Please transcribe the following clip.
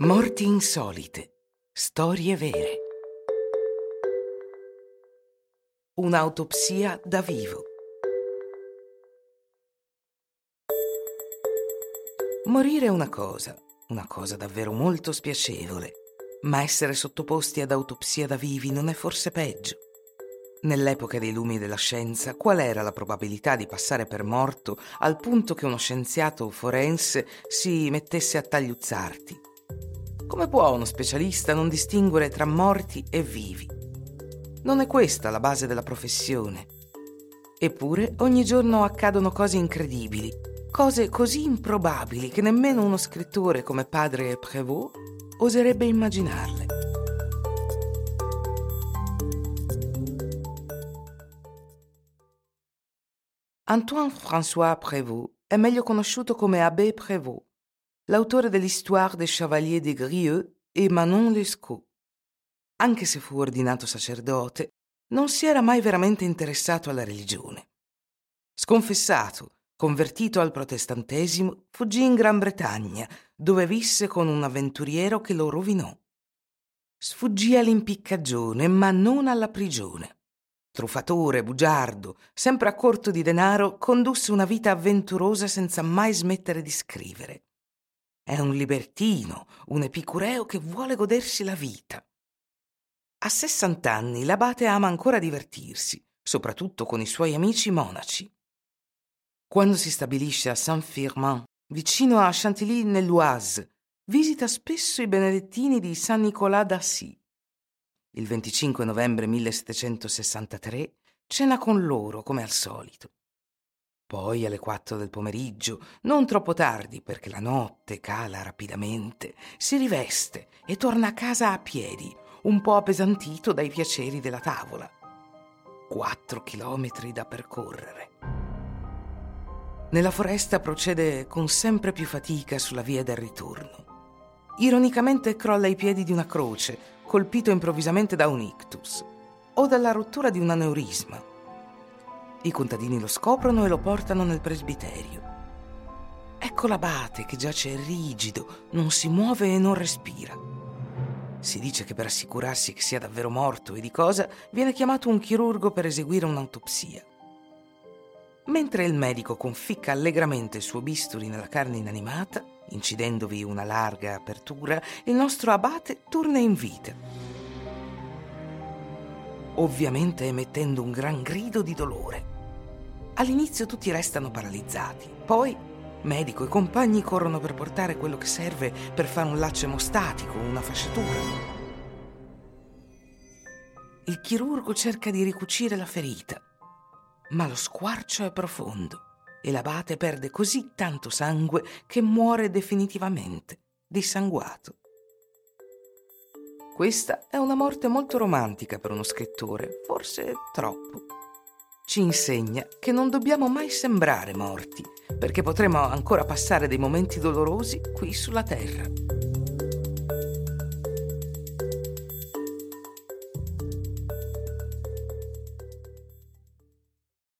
Morti insolite. Storie vere. Un'autopsia da vivo. Morire è una cosa, una cosa davvero molto spiacevole, ma essere sottoposti ad autopsia da vivi non è forse peggio. Nell'epoca dei lumi della scienza, qual era la probabilità di passare per morto al punto che uno scienziato forense si mettesse a tagliuzzarti? Come può uno specialista non distinguere tra morti e vivi? Non è questa la base della professione. Eppure ogni giorno accadono cose incredibili, cose così improbabili che nemmeno uno scrittore come padre Prévost oserebbe immaginarle. Antoine François Prévost è meglio conosciuto come Abbé Prévost l'autore dell'Histoire des Chevaliers des Grieux e Manon Lescaut. Anche se fu ordinato sacerdote, non si era mai veramente interessato alla religione. Sconfessato, convertito al protestantesimo, fuggì in Gran Bretagna, dove visse con un avventuriero che lo rovinò. Sfuggì all'impiccagione, ma non alla prigione. Truffatore, bugiardo, sempre a corto di denaro, condusse una vita avventurosa senza mai smettere di scrivere. È un libertino, un epicureo che vuole godersi la vita. A 60 anni l'abate ama ancora divertirsi, soprattutto con i suoi amici monaci. Quando si stabilisce a Saint-Firmin, vicino a Chantilly nell'Oise, visita spesso i benedettini di San Nicolas d'Assy. Il 25 novembre 1763 cena con loro come al solito. Poi alle quattro del pomeriggio, non troppo tardi perché la notte cala rapidamente, si riveste e torna a casa a piedi, un po' appesantito dai piaceri della tavola. Quattro chilometri da percorrere. Nella foresta procede con sempre più fatica sulla via del ritorno. Ironicamente crolla ai piedi di una croce, colpito improvvisamente da un ictus o dalla rottura di un aneurisma i contadini lo scoprono e lo portano nel presbiterio. Ecco l'abate che giace rigido, non si muove e non respira. Si dice che per assicurarsi che sia davvero morto e di cosa viene chiamato un chirurgo per eseguire un'autopsia. Mentre il medico conficca allegramente il suo bisturi nella carne inanimata, incidendovi una larga apertura, il nostro abate torna in vita. Ovviamente emettendo un gran grido di dolore. All'inizio tutti restano paralizzati, poi medico e compagni corrono per portare quello che serve per fare un laccio emostatico, una fasciatura. Il chirurgo cerca di ricucire la ferita, ma lo squarcio è profondo e l'abate perde così tanto sangue che muore definitivamente, dissanguato. Questa è una morte molto romantica per uno scrittore, forse troppo ci insegna che non dobbiamo mai sembrare morti, perché potremo ancora passare dei momenti dolorosi qui sulla Terra.